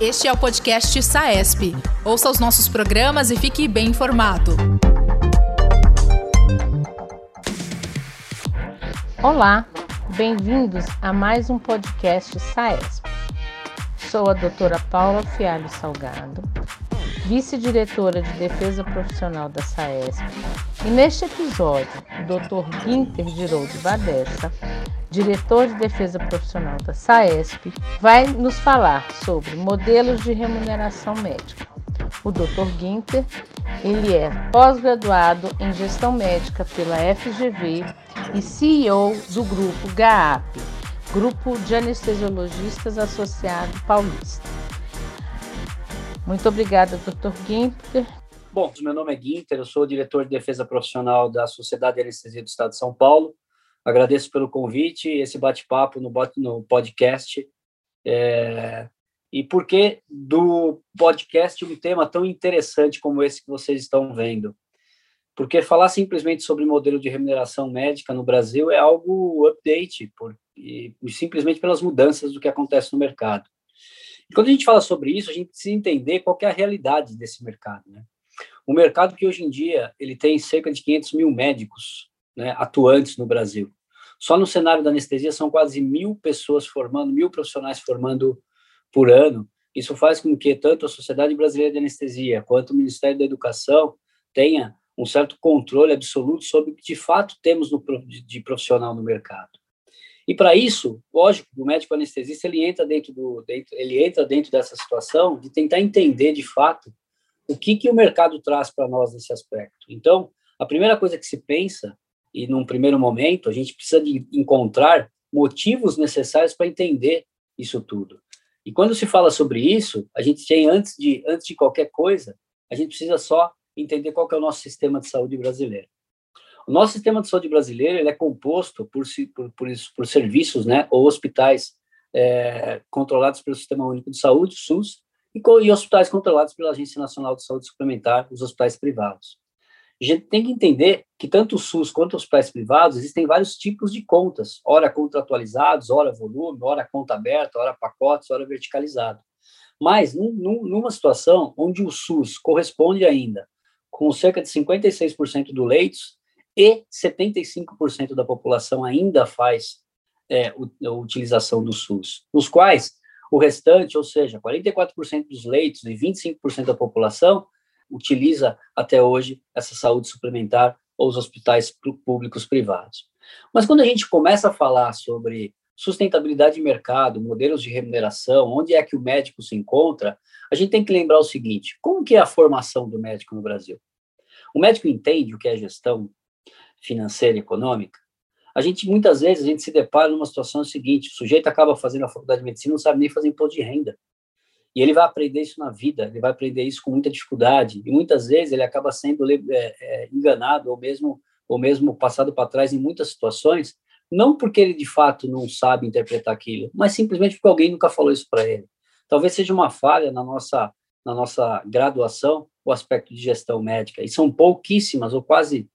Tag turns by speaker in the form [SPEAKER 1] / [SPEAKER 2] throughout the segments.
[SPEAKER 1] Este é o podcast SAESP. Ouça os nossos programas e fique bem informado.
[SPEAKER 2] Olá, bem-vindos a mais um podcast SAESP. Sou a doutora Paula Fialho Salgado, vice-diretora de Defesa Profissional da SAESP, e neste episódio, o Dr. Guinter Giroldo Badessa, diretor de Defesa Profissional da SAESP, vai nos falar sobre modelos de remuneração médica. O Dr. Guinter, ele é pós-graduado em Gestão Médica pela FGV e CEO do grupo GAAP, Grupo de Anestesiologistas Associado Paulista. Muito obrigada, Dr. Guinter.
[SPEAKER 3] Bom, meu nome é Guinter, eu sou diretor de defesa profissional da Sociedade de Anestesia do Estado de São Paulo. Agradeço pelo convite esse bate-papo no, no, podcast. É, e por que do podcast um tema tão interessante como esse que vocês estão vendo? Porque falar simplesmente sobre modelo de remuneração médica no Brasil é algo update, por, e, simplesmente pelas mudanças do que acontece no mercado. E quando a gente fala sobre isso, a gente precisa entender qual é a realidade desse mercado. Né? O mercado que hoje em dia ele tem cerca de 500 mil médicos né, atuantes no Brasil. Só no cenário da anestesia são quase mil pessoas formando, mil profissionais formando por ano. Isso faz com que tanto a Sociedade Brasileira de Anestesia quanto o Ministério da Educação tenha um certo controle absoluto sobre o que de fato temos no, de profissional no mercado. E para isso, lógico, o médico anestesista ele entra dentro do dentro, ele entra dentro dessa situação de tentar entender de fato o que que o mercado traz para nós nesse aspecto. Então, a primeira coisa que se pensa e num primeiro momento a gente precisa de encontrar motivos necessários para entender isso tudo. E quando se fala sobre isso, a gente tem antes de antes de qualquer coisa, a gente precisa só entender qual é o nosso sistema de saúde brasileiro. O nosso sistema de saúde brasileiro ele é composto por, por, por, por serviços, né, ou hospitais é, controlados pelo Sistema Único de Saúde, SUS, e, e hospitais controlados pela Agência Nacional de Saúde Suplementar, os hospitais privados. A gente tem que entender que tanto o SUS quanto os hospitais privados existem vários tipos de contas, ora contratualizados, ora volume, ora conta aberta, ora pacotes, ora verticalizado. Mas num, numa situação onde o SUS corresponde ainda com cerca de 56% do leitos e 75% da população ainda faz é, a utilização do SUS, nos quais o restante, ou seja, 44% dos leitos e 25% da população utiliza até hoje essa saúde suplementar ou os hospitais públicos privados. Mas quando a gente começa a falar sobre sustentabilidade de mercado, modelos de remuneração, onde é que o médico se encontra, a gente tem que lembrar o seguinte: como que é a formação do médico no Brasil? O médico entende o que é gestão financeira e econômica, a gente muitas vezes a gente se depara numa situação seguinte: o sujeito acaba fazendo a faculdade de medicina, não sabe nem fazer imposto de renda. E ele vai aprender isso na vida, ele vai aprender isso com muita dificuldade. E muitas vezes ele acaba sendo é, é, enganado ou mesmo, ou mesmo passado para trás em muitas situações, não porque ele de fato não sabe interpretar aquilo, mas simplesmente porque alguém nunca falou isso para ele. Talvez seja uma falha na nossa, na nossa graduação o aspecto de gestão médica. E são pouquíssimas, ou quase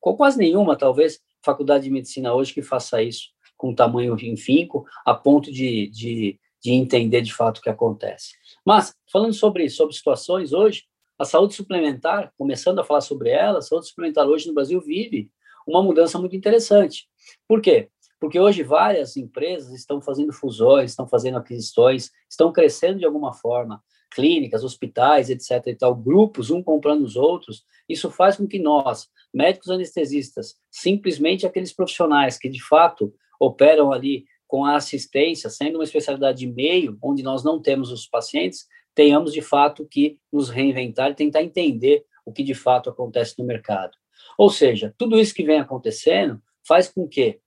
[SPEAKER 3] com quase nenhuma, talvez, faculdade de medicina hoje que faça isso com tamanho infinco, a ponto de, de, de entender de fato o que acontece. Mas, falando sobre, sobre situações hoje, a saúde suplementar, começando a falar sobre ela, a saúde suplementar hoje no Brasil vive uma mudança muito interessante. Por quê? Porque hoje várias empresas estão fazendo fusões, estão fazendo aquisições, estão crescendo de alguma forma, clínicas, hospitais, etc. e tal, grupos, um comprando os outros. Isso faz com que nós, médicos anestesistas, simplesmente aqueles profissionais que de fato operam ali com a assistência, sendo uma especialidade de meio, onde nós não temos os pacientes, tenhamos de fato que nos reinventar e tentar entender o que de fato acontece no mercado. Ou seja, tudo isso que vem acontecendo faz com que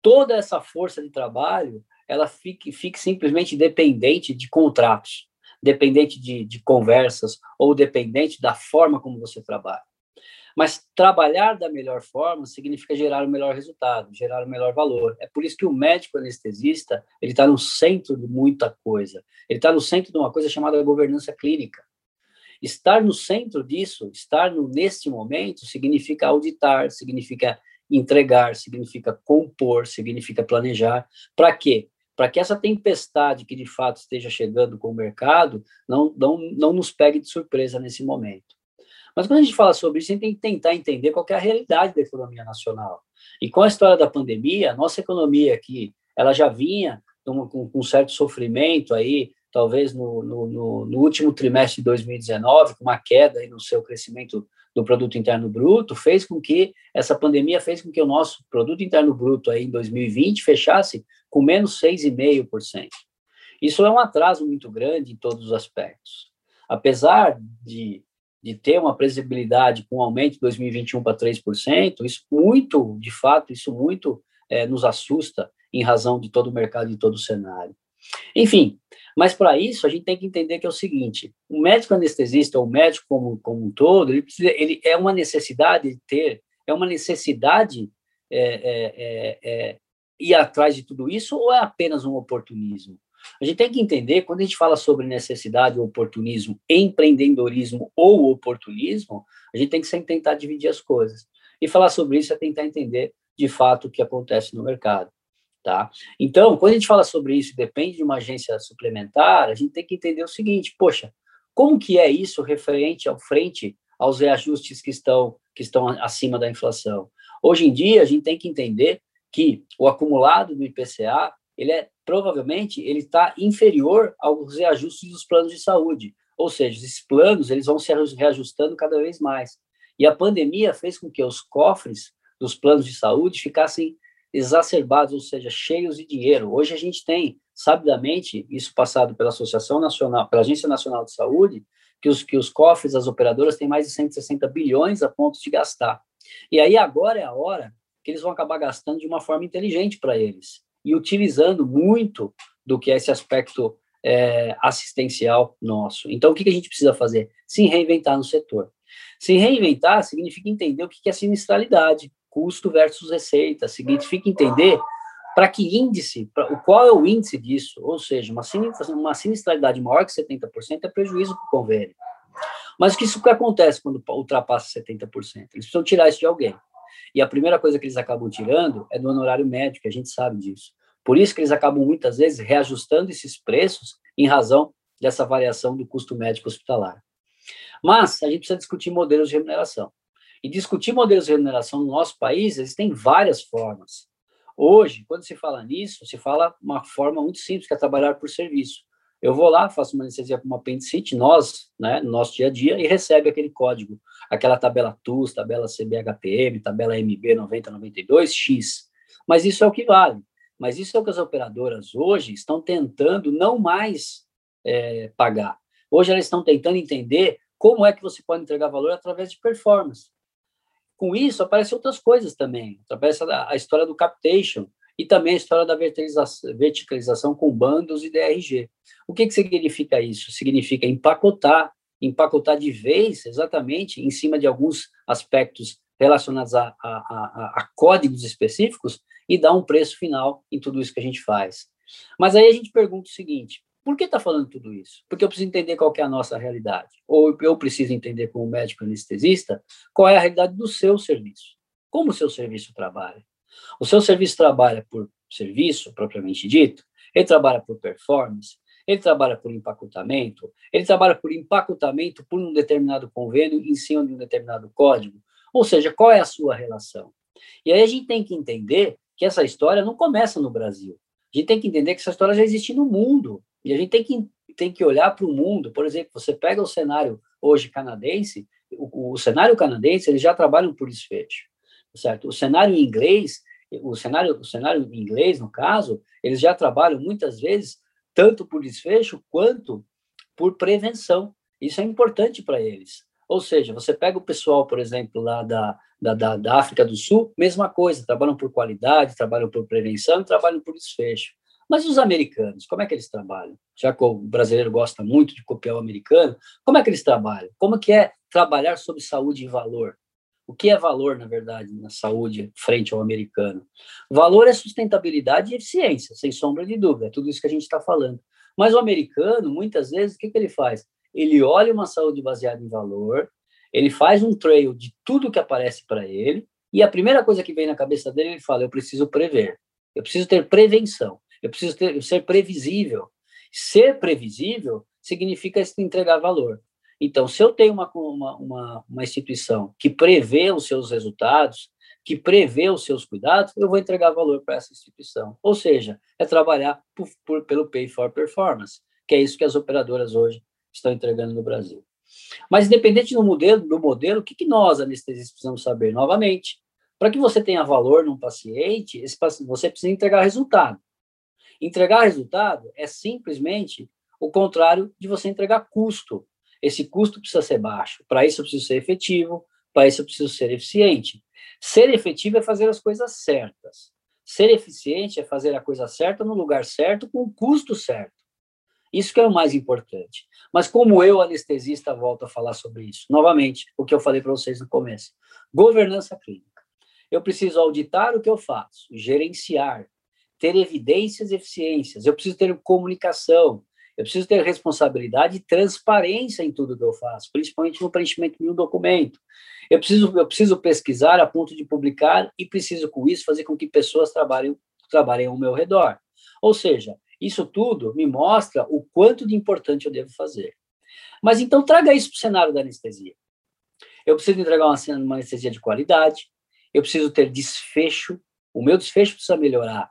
[SPEAKER 3] toda essa força de trabalho ela fique, fique simplesmente dependente de contratos dependente de, de conversas ou dependente da forma como você trabalha. Mas trabalhar da melhor forma significa gerar o melhor resultado, gerar o melhor valor. É por isso que o médico anestesista ele está no centro de muita coisa. Ele está no centro de uma coisa chamada governança clínica. Estar no centro disso, estar no, neste momento, significa auditar, significa entregar, significa compor, significa planejar. Para quê? para que essa tempestade que de fato esteja chegando com o mercado não, não, não nos pegue de surpresa nesse momento. Mas quando a gente fala sobre isso, a gente tem que tentar entender qual é a realidade da economia nacional. E com a história da pandemia, a nossa economia aqui, ela já vinha com, um certo sofrimento aí, talvez no, no, no, último trimestre de 2019, com uma queda aí no seu crescimento do produto interno bruto, fez com que essa pandemia fez com que o nosso produto interno bruto aí em 2020 fechasse com menos 6,5%. Isso é um atraso muito grande em todos os aspectos. Apesar de de ter uma previsibilidade com um aumento de 2021 para 3%, isso muito, de fato, isso muito é, nos assusta em razão de todo o mercado e todo o cenário. Enfim, mas para isso a gente tem que entender que é o seguinte: o médico anestesista, ou o médico como, como um todo, ele, precisa, ele é uma necessidade de ter, é uma necessidade é, é, é, é ir atrás de tudo isso, ou é apenas um oportunismo? A gente tem que entender, quando a gente fala sobre necessidade, oportunismo, empreendedorismo ou oportunismo, a gente tem que sempre tentar dividir as coisas. E falar sobre isso é tentar entender, de fato, o que acontece no mercado. Tá? Então, quando a gente fala sobre isso, depende de uma agência suplementar, a gente tem que entender o seguinte, poxa, como que é isso referente ao frente aos reajustes que estão, que estão acima da inflação? Hoje em dia, a gente tem que entender que o acumulado do IPCA ele é provavelmente ele está inferior aos reajustes dos planos de saúde, ou seja, esses planos eles vão se reajustando cada vez mais. E a pandemia fez com que os cofres dos planos de saúde ficassem exacerbados, ou seja, cheios de dinheiro. Hoje a gente tem, sabidamente, isso passado pela Associação Nacional, pela Agência Nacional de Saúde, que os, que os cofres das operadoras têm mais de 160 bilhões a ponto de gastar. E aí agora é a hora que eles vão acabar gastando de uma forma inteligente para eles e utilizando muito do que é esse aspecto é, assistencial nosso. Então, o que, que a gente precisa fazer? Se reinventar no setor. Se reinventar significa entender o que, que é sinistralidade, custo versus receita, significa entender para que índice, pra, qual é o índice disso, ou seja, uma, uma sinistralidade maior que 70% é prejuízo para o convênio. Mas o que isso que acontece quando ultrapassa 70%? Eles precisam tirar isso de alguém. E a primeira coisa que eles acabam tirando é do honorário médico, a gente sabe disso. Por isso que eles acabam muitas vezes reajustando esses preços em razão dessa variação do custo médico hospitalar. Mas a gente precisa discutir modelos de remuneração. E discutir modelos de remuneração no nosso país, existem várias formas. Hoje, quando se fala nisso, se fala uma forma muito simples, que é trabalhar por serviço. Eu vou lá, faço uma anestesia para uma apendicite, nós, né, no nosso dia a dia, e recebe aquele código, aquela tabela TUS, tabela CBHPM, tabela MB 9092, X. Mas isso é o que vale. Mas isso é o que as operadoras hoje estão tentando não mais é, pagar. Hoje elas estão tentando entender como é que você pode entregar valor através de performance. Com isso, aparecem outras coisas também. Através da a história do captation e também a história da verticalização, com bandos e DRG. O que, que significa isso? Significa empacotar, empacotar de vez, exatamente, em cima de alguns aspectos relacionados a, a, a, a códigos específicos, e dar um preço final em tudo isso que a gente faz. Mas aí a gente pergunta o seguinte: por que está falando tudo isso? Porque eu preciso entender qual é a nossa realidade. Ou eu preciso entender, como médico anestesista, qual é a realidade do seu serviço. Como o seu serviço trabalha. O seu serviço trabalha por serviço, propriamente dito, ele trabalha por performance, ele trabalha por empacotamento, ele trabalha por empacotamento por um determinado convênio em cima de um determinado código. Ou seja, qual é a sua relação? E aí a gente tem que entender que essa história não começa no Brasil. A gente tem que entender que essa história já existe no mundo. E a gente tem que, tem que olhar para o mundo. Por exemplo, você pega o cenário hoje canadense, o, o cenário canadense, eles já trabalham por desfecho, certo? O cenário inglês, o cenário, o cenário inglês, no caso, eles já trabalham muitas vezes tanto por desfecho quanto por prevenção. Isso é importante para eles. Ou seja, você pega o pessoal, por exemplo, lá da, da, da, África do Sul, mesma coisa, trabalham por qualidade, trabalham por prevenção, trabalham por desfecho. Mas os americanos, como é que eles trabalham? Já que o brasileiro gosta muito de copiar o americano, como é que eles trabalham? Como que é trabalhar sobre saúde e valor? O que é valor, na verdade, na saúde frente ao americano? Valor é sustentabilidade e eficiência, sem sombra de dúvida, é tudo isso que a gente está falando. Mas o americano, muitas vezes, o que, que ele faz? Ele olha uma saúde baseada em valor, ele faz um trail de tudo que aparece para ele, e a primeira coisa que vem na cabeça dele, ele fala: eu preciso prever, eu preciso ter prevenção. eu preciso ter, ser previsível. Ser previsível significa entregar valor. Então, se eu tenho uma, uma, uma, uma instituição que prevê os seus resultados, que prevê os seus cuidados, eu vou entregar valor para essa instituição. Ou seja, é trabalhar por, por, pelo Pay for Performance, que é isso que as operadoras hoje estão entregando no Brasil. Mas, independente do modelo, do modelo o que, que nós, anestesistas, precisamos saber? Novamente, para que você tenha valor num paciente, esse paciente, você precisa entregar resultado. Entregar resultado é simplesmente o contrário de você entregar custo. Esse custo precisa ser baixo. Para isso, eu preciso ser efetivo, para isso, eu preciso ser eficiente. Ser efetivo é fazer as coisas certas. Ser eficiente é fazer a coisa certa no lugar certo, com o custo certo. Isso que é o mais importante. Mas como eu, anestesista, volto a falar sobre isso? Novamente, o que eu falei para vocês no começo. Governança clínica. Eu preciso auditar o que eu faço, gerenciar, ter evidências e eficiências. Eu preciso ter comunicação. Eu preciso ter responsabilidade e transparência em tudo que eu faço, principalmente no preenchimento de um documento. Eu preciso, eu preciso pesquisar a ponto de publicar e preciso, com isso, fazer com que pessoas trabalhem, trabalhem ao meu redor. Ou seja, isso tudo me mostra o quanto de importante eu devo fazer. Mas então traga isso para o cenário da anestesia. Eu preciso entregar uma, uma anestesia de qualidade, eu preciso ter desfecho, o meu desfecho precisa melhorar.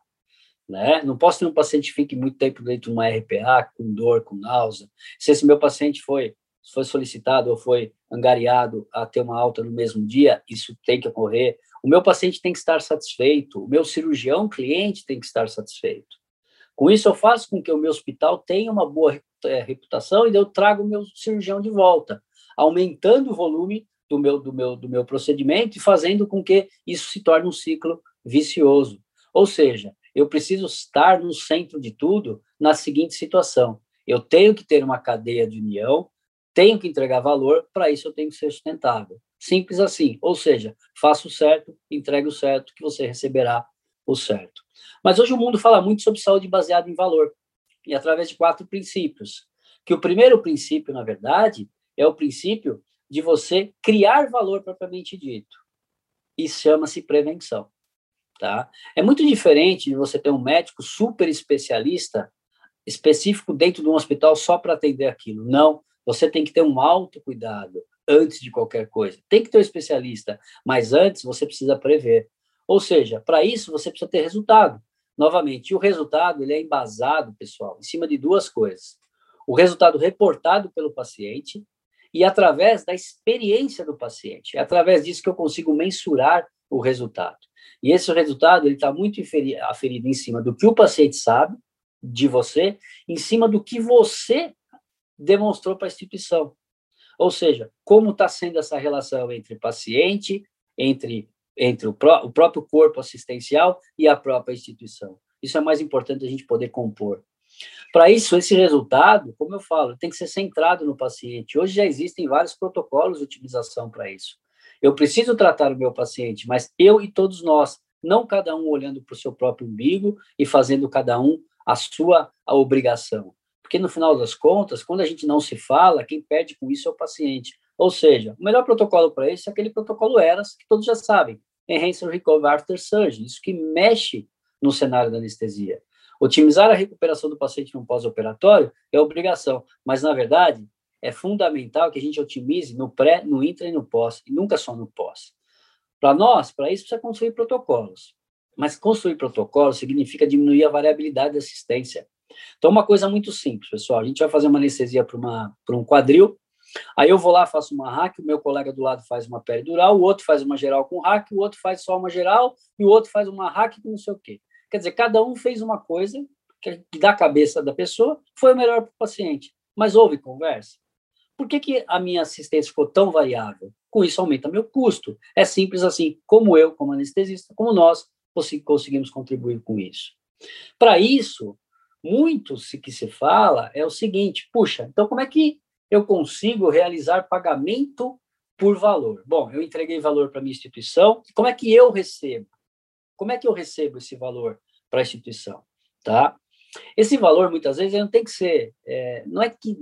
[SPEAKER 3] Né? Não posso ter um paciente que fique muito tempo dentro de uma RPA, com dor, com náusea. Se esse meu paciente foi, foi solicitado ou foi angariado a ter uma alta no mesmo dia, isso tem que ocorrer. O meu paciente tem que estar satisfeito, o meu cirurgião cliente tem que estar satisfeito. Com isso, eu faço com que o meu hospital tenha uma boa é, reputação e eu trago o meu cirurgião de volta, aumentando o volume do meu, do, meu, do meu procedimento e fazendo com que isso se torne um ciclo vicioso. Ou seja, eu preciso estar no centro de tudo na seguinte situação: eu tenho que ter uma cadeia de união, tenho que entregar valor, para isso eu tenho que ser sustentável. Simples assim. Ou seja, faço o certo, entregue o certo, que você receberá o certo. Mas hoje o mundo fala muito sobre saúde baseada em valor, e através de quatro princípios. Que o primeiro princípio, na verdade, é o princípio de você criar valor propriamente dito. E chama-se prevenção. Tá? É muito diferente de você ter um médico super especialista, específico dentro de um hospital só para atender aquilo. Não, você tem que ter um alto cuidado antes de qualquer coisa. Tem que ter um especialista, mas antes você precisa prever. Ou seja, para isso você precisa ter resultado. Novamente, o resultado ele é embasado, pessoal, em cima de duas coisas. O resultado reportado pelo paciente e através da experiência do paciente. É através disso que eu consigo mensurar o resultado. E esse resultado ele está muito aferido em cima do que o paciente sabe de você, em cima do que você demonstrou para a instituição. Ou seja, como está sendo essa relação entre paciente, entre, entre o, pró o próprio corpo assistencial e a própria instituição. Isso é mais importante a gente poder compor. Para isso, esse resultado, como eu falo, tem que ser centrado no paciente. Hoje já existem vários protocolos de utilização para isso. Eu preciso tratar o meu paciente, mas eu e todos nós, não cada um olhando para o seu próprio umbigo e fazendo cada um a sua a obrigação. Porque no final das contas, quando a gente não se fala, quem perde com isso é o paciente. Ou seja, o melhor protocolo para isso é aquele protocolo ERAS, que todos já sabem, Enhanced Recovery After Surgery, isso que mexe no cenário da anestesia. Otimizar a recuperação do paciente no pós-operatório é obrigação, mas na verdade é fundamental que a gente otimize no pré, no intra e no pós, e nunca só no pós. Para nós, para isso, precisa construir protocolos. Mas construir protocolos significa diminuir a variabilidade da assistência. Então, uma coisa muito simples, pessoal. A gente vai fazer uma anestesia para um quadril, aí eu vou lá, faço uma hack, o meu colega do lado faz uma peridural, o outro faz uma geral com hack, o outro faz só uma geral, e o outro faz uma hack com não sei o quê. Quer dizer, cada um fez uma coisa que da cabeça da pessoa foi o melhor para o paciente. Mas houve conversa? Por que, que a minha assistência ficou tão variável? Com isso aumenta meu custo. É simples assim, como eu, como anestesista, como nós conseguimos contribuir com isso. Para isso, muito se que se fala é o seguinte: puxa, então como é que eu consigo realizar pagamento por valor? Bom, eu entreguei valor para minha instituição, como é que eu recebo? Como é que eu recebo esse valor para a instituição? Tá? Esse valor, muitas vezes, não tem que ser. É, não é que.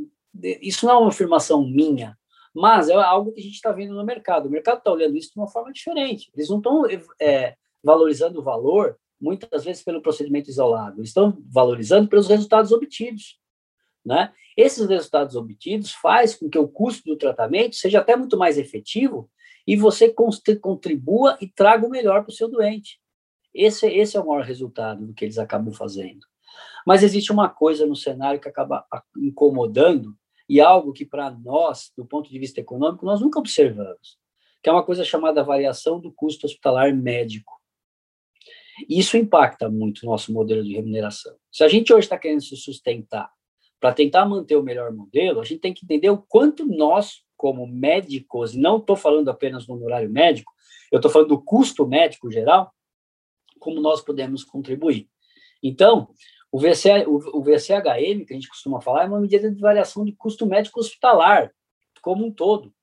[SPEAKER 3] Isso não é uma afirmação minha, mas é algo que a gente está vendo no mercado. O mercado está olhando isso de uma forma diferente. Eles não estão é, valorizando o valor muitas vezes pelo procedimento isolado, estão valorizando pelos resultados obtidos. Né? Esses resultados obtidos faz com que o custo do tratamento seja até muito mais efetivo e você contribua e traga o melhor para o seu doente. Esse, esse é o maior resultado do que eles acabam fazendo. Mas existe uma coisa no cenário que acaba incomodando e algo que para nós, do ponto de vista econômico, nós nunca observamos, que é uma coisa chamada variação do custo hospitalar médico. Isso impacta muito o nosso modelo de remuneração. Se a gente hoje está querendo se sustentar para tentar manter o melhor modelo, a gente tem que entender o quanto nós, como médicos, e não estou falando apenas do honorário médico, eu estou falando do custo médico geral, como nós podemos contribuir. Então, o, VC, o, VCHM, que a gente costuma falar, é uma medida de variação de custo médico hospitalar, como um todo.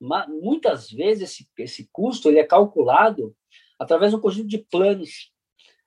[SPEAKER 3] Mas, muitas vezes, esse, esse custo ele é calculado através de um conjunto de planos.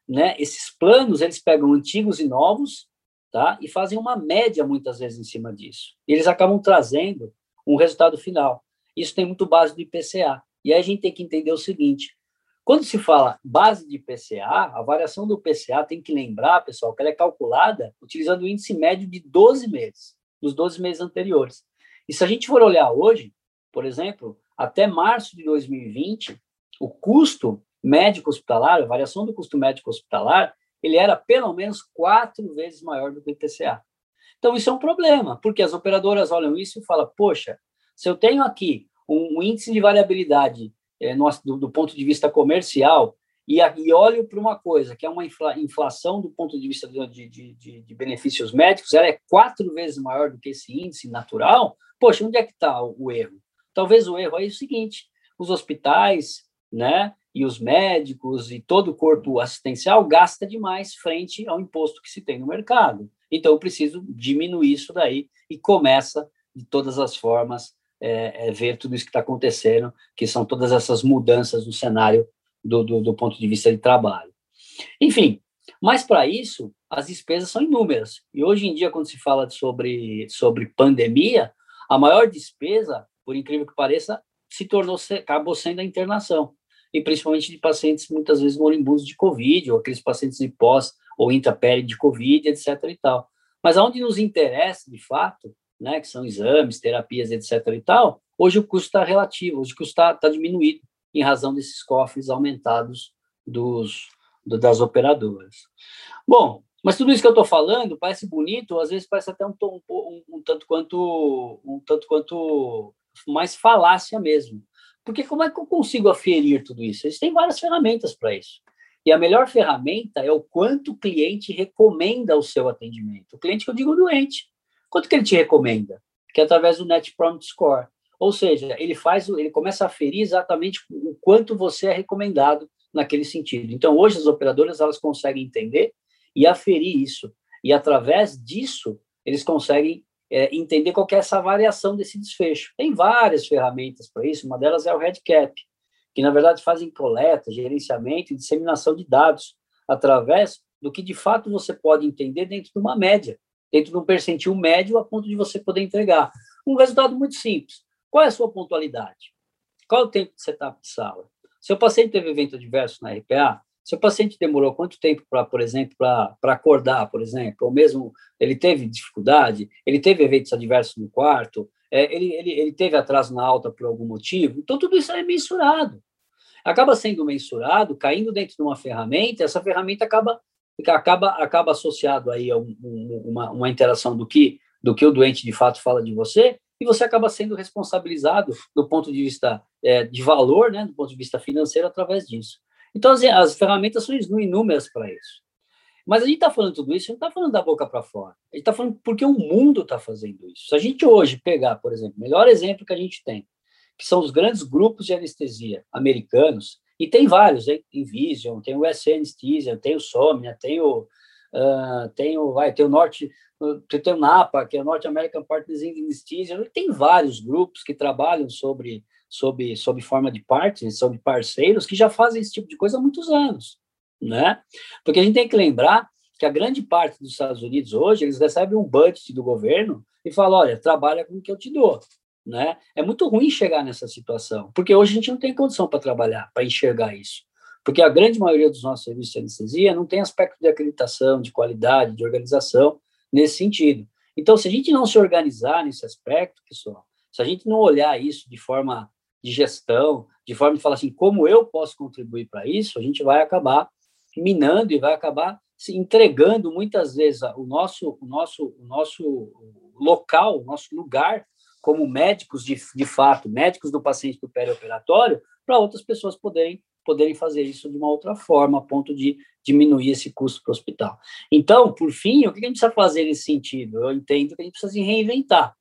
[SPEAKER 3] Né? Esses planos, eles pegam antigos e novos, tá? e fazem uma média, muitas vezes, em cima disso. Eles acabam trazendo um resultado final. Isso tem muito base do IPCA. E aí a gente tem que entender o seguinte, quando se fala base de PCA, a variação do PCA tem que lembrar, pessoal, que ela é calculada utilizando o índice médio de 12 meses, dos 12 meses anteriores. E se a gente for olhar hoje, por exemplo, até março de 2020, o custo médico hospitalar, a variação do custo médico hospitalar, ele era pelo menos quatro vezes maior do que o IPCA. Então, isso é um problema, porque as operadoras olham isso e falam, poxa, se eu tenho aqui um índice de variabilidade é, do, do, ponto de vista comercial, e, e olho para uma coisa, que é uma infla, inflação do ponto de vista de, de, de, de, benefícios médicos, ela é quatro vezes maior do que esse índice natural, poxa, onde é que está o, o erro? Talvez o erro é o seguinte, os hospitais, né, e os médicos e todo o corpo assistencial gasta demais frente ao imposto que se tem no mercado. Então, eu preciso diminuir isso daí e começa, de todas as formas, é, é ver tudo isso que está acontecendo, que são todas essas mudanças no cenário do, do, do ponto de vista de trabalho. Enfim, mas para isso, as despesas são inúmeras. E hoje em dia, quando se fala sobre, sobre pandemia, a maior despesa, por incrível que pareça, se tornou, acabou sendo a internação. E principalmente de pacientes, muitas vezes, moribundos de Covid, ou aqueles pacientes de pós ou intrapele de Covid, etc. e tal. Mas aonde nos interessa, de fato, né, que são exames, terapias, etc. e tal, hoje o custo está relativo, hoje o custo está tá diminuído em razão desses cofres aumentados dos, do, das operadoras. Bom, mas tudo isso que eu estou falando parece bonito, às vezes parece até um, um, um, um, tanto quanto um tanto quanto mais falácia mesmo. Porque como é que eu consigo aferir tudo isso? Existem várias ferramentas para isso. E a melhor ferramenta é o quanto o cliente recomenda o seu atendimento. O cliente que eu digo doente. Quanto que ele te recomenda? Que é através do Net Promoter Score. Ou seja, ele faz, ele começa a aferir exatamente o quanto você é recomendado naquele sentido. Então, hoje as operadoras elas conseguem entender e aferir isso. E através disso, eles conseguem é, entender qual é essa variação desse desfecho. Tem várias ferramentas para isso, uma delas é o RedCap, que na verdade fazem coleta, gerenciamento e disseminação de dados através do que de fato você pode entender dentro de uma média dentro de um percentil médio a ponto de você poder entregar. Um resultado muito simples. Qual é a sua pontualidade? Qual é o tempo de setup de sala? Seu paciente teve evento adverso na RPA? Seu paciente demorou quanto tempo para, por exemplo, para acordar, por exemplo? Ou mesmo ele teve dificuldade? Ele teve eventos adversos no quarto? É, ele, ele, ele teve atraso na alta por algum motivo? Então, tudo isso é mensurado. Acaba sendo mensurado, caindo dentro de uma ferramenta, essa ferramenta acaba acaba, acaba associado aí a um, um, uma, uma interação do que, do que o doente de fato fala de você, e você acaba sendo responsabilizado do ponto de vista é, de valor, né, do ponto de vista financeiro, através disso. Então, as, as ferramentas são inúmeras para isso. Mas a gente está falando tudo isso, a gente está falando da boca para fora. A gente está falando porque o mundo está fazendo isso. Se a gente hoje pegar, por exemplo, o melhor exemplo que a gente tem, que são os grandes grupos de anestesia americanos, e tem vários, hein? tem Vision, tem o SN Anesthesia, tem o Somnia, tem o, uh, tem o, vai, tem o Norte, tem o NAPA, que é o North American Partners in Anesthesia, tem vários grupos que trabalham sobre, sobre, sobre forma de partners, sobre parceiros, que já fazem esse tipo de coisa há muitos anos, né? Porque a gente tem que lembrar que a grande parte dos Estados Unidos hoje, eles recebem um budget do governo e falam, olha, trabalha com o que eu te dou. Né? É muito ruim chegar nessa situação, porque hoje a gente não tem condição para trabalhar, para enxergar isso. Porque a grande maioria dos nossos serviços de anestesia não tem aspecto de acreditação, de qualidade, de organização nesse sentido. Então, se a gente não se organizar nesse aspecto, pessoal, se a gente não olhar isso de forma de gestão, de forma de falar assim, como eu posso contribuir para isso, a gente vai acabar minando e vai acabar se entregando muitas vezes o nosso, o nosso, o nosso local, o nosso lugar como médicos de, de fato, médicos do paciente do perioperatório, para outras pessoas poderem poderem fazer isso de uma outra forma, a ponto de diminuir esse custo para o hospital. Então, por fim, o que a gente precisa fazer nesse sentido? Eu entendo que a gente precisa se reinventar,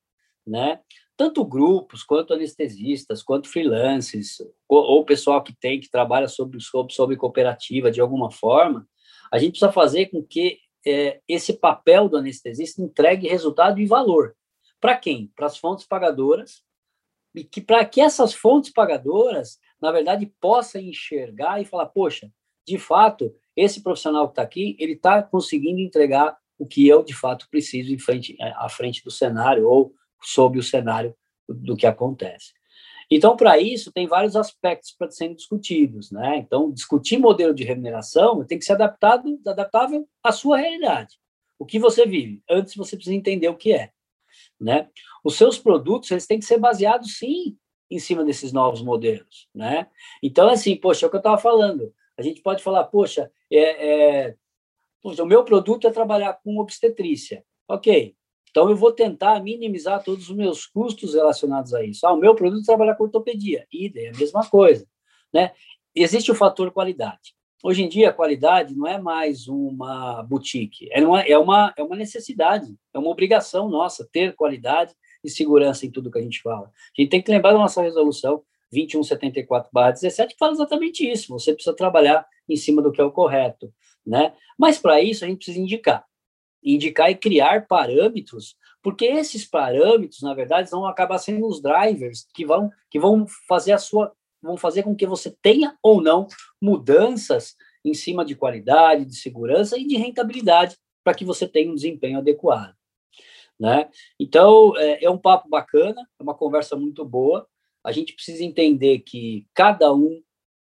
[SPEAKER 3] né? Tanto grupos, quanto anestesistas, quanto freelancers, ou, pessoal que tem, que trabalha sobre, sobre, sobre cooperativa de alguma forma, a gente precisa fazer com que é, esse papel do anestesista entregue resultado e valor. Para quem? Para as fontes pagadoras, e que para que essas fontes pagadoras, na verdade, possam enxergar e falar, poxa, de fato, esse profissional que está aqui, ele está conseguindo entregar o que eu, de fato, preciso em frente, é, à frente do cenário ou sobre o cenário do que acontece. Então, para isso, tem vários aspectos para serem discutidos. Né? Então, discutir modelo de remuneração tem que ser adaptado, adaptável à sua realidade. O que você vive. Antes, você precisa entender o que é. Né? Os seus produtos eles têm que ser baseados, sim, em cima desses novos modelos. Né? Então, assim, poxa, é o que eu estava falando. A gente pode falar, poxa, é, é, poxa, o meu produto é trabalhar com obstetrícia. Ok, então, eu vou tentar minimizar todos os meus custos relacionados a isso. Ah, o meu produto trabalha com ortopedia, idem, é a mesma coisa. Né? Existe o fator qualidade. Hoje em dia, a qualidade não é mais uma boutique, é uma, é uma, é uma necessidade, é uma obrigação nossa ter qualidade e segurança em tudo que a gente fala. A gente tem que lembrar da nossa resolução 2174-17, que fala exatamente isso. Você precisa trabalhar em cima do que é o correto. Né? Mas, para isso, a gente precisa indicar indicar e criar parâmetros, porque esses parâmetros, na verdade, vão acabar sendo os drivers que vão, que vão fazer a sua vão fazer com que você tenha ou não mudanças em cima de qualidade, de segurança e de rentabilidade para que você tenha um desempenho adequado. Né? Então, é, é um papo bacana, é uma conversa muito boa. A gente precisa entender que cada um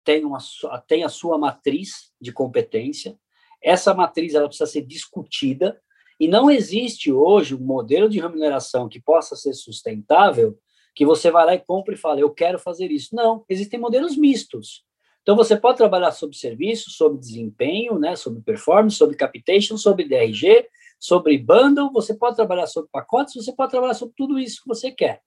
[SPEAKER 3] tem, uma, tem a sua matriz de competência, essa matriz ela precisa ser discutida e não existe hoje um modelo de remuneração que possa ser sustentável que você vai lá e compra e fala, eu quero fazer isso. Não, existem modelos mistos. Então, você pode trabalhar sobre serviço, sobre desempenho, né, sobre performance, sobre capitation, sobre DRG, sobre bundle, você pode trabalhar sobre pacotes, você pode trabalhar sobre tudo isso que você quer,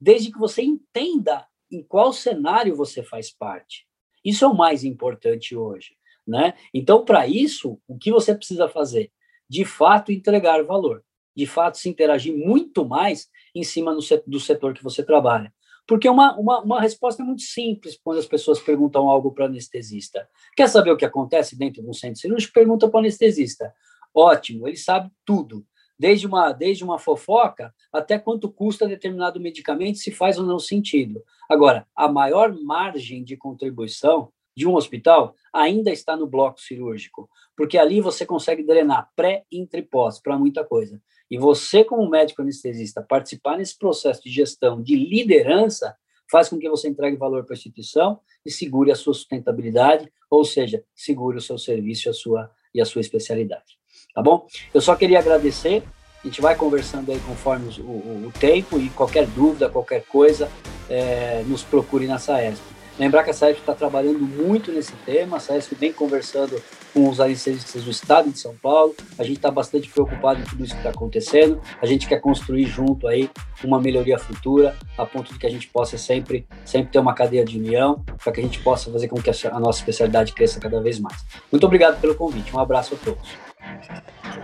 [SPEAKER 3] desde que você entenda em qual cenário você faz parte. Isso é o mais importante hoje. Né? Então, para isso, o que você precisa fazer? De fato, entregar valor. De fato, se interagir muito mais em cima do setor que você trabalha. Porque uma, uma, uma resposta é muito simples quando as pessoas perguntam algo para o anestesista. Quer saber o que acontece dentro de um centro cirúrgico? Pergunta para o anestesista. Ótimo, ele sabe tudo. Desde uma, desde uma fofoca até quanto custa determinado medicamento, se faz ou não sentido. Agora, a maior margem de contribuição de um hospital ainda está no bloco cirúrgico, porque ali você consegue drenar pré, intra e pós para muita coisa. E você, como médico anestesista, participar nesse processo de gestão, de liderança, faz com que você entregue valor para a instituição e segure a sua sustentabilidade, ou seja, segure o seu serviço a sua, e a sua especialidade. Tá bom? Eu só queria agradecer. A gente vai conversando aí conforme o, o, o tempo e qualquer dúvida, qualquer coisa, é, nos procure na SAESP. Lembrar que a SAESP está trabalhando muito nesse tema, a SAESP vem conversando com os anestesistas do estado de São Paulo, a gente está bastante preocupado em tudo isso que está acontecendo, a gente quer construir junto aí uma melhoria futura, a ponto de que a gente possa sempre, sempre ter uma cadeia de união, para que a gente possa fazer com que a nossa especialidade cresça cada vez mais. Muito obrigado pelo convite, um abraço a todos.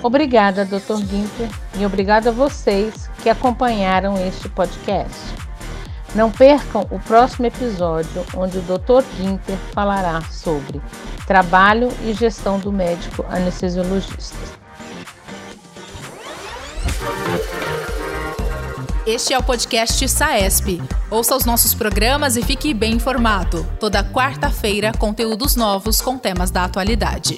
[SPEAKER 2] Obrigada, Dr. Guinter, e obrigado a vocês que acompanharam este podcast. Não percam o próximo episódio, onde o Dr. Ginter falará sobre trabalho e gestão do médico anestesiologista.
[SPEAKER 1] Este é o podcast SAESP. Ouça os nossos programas e fique bem informado. Toda quarta-feira, conteúdos novos com temas da atualidade.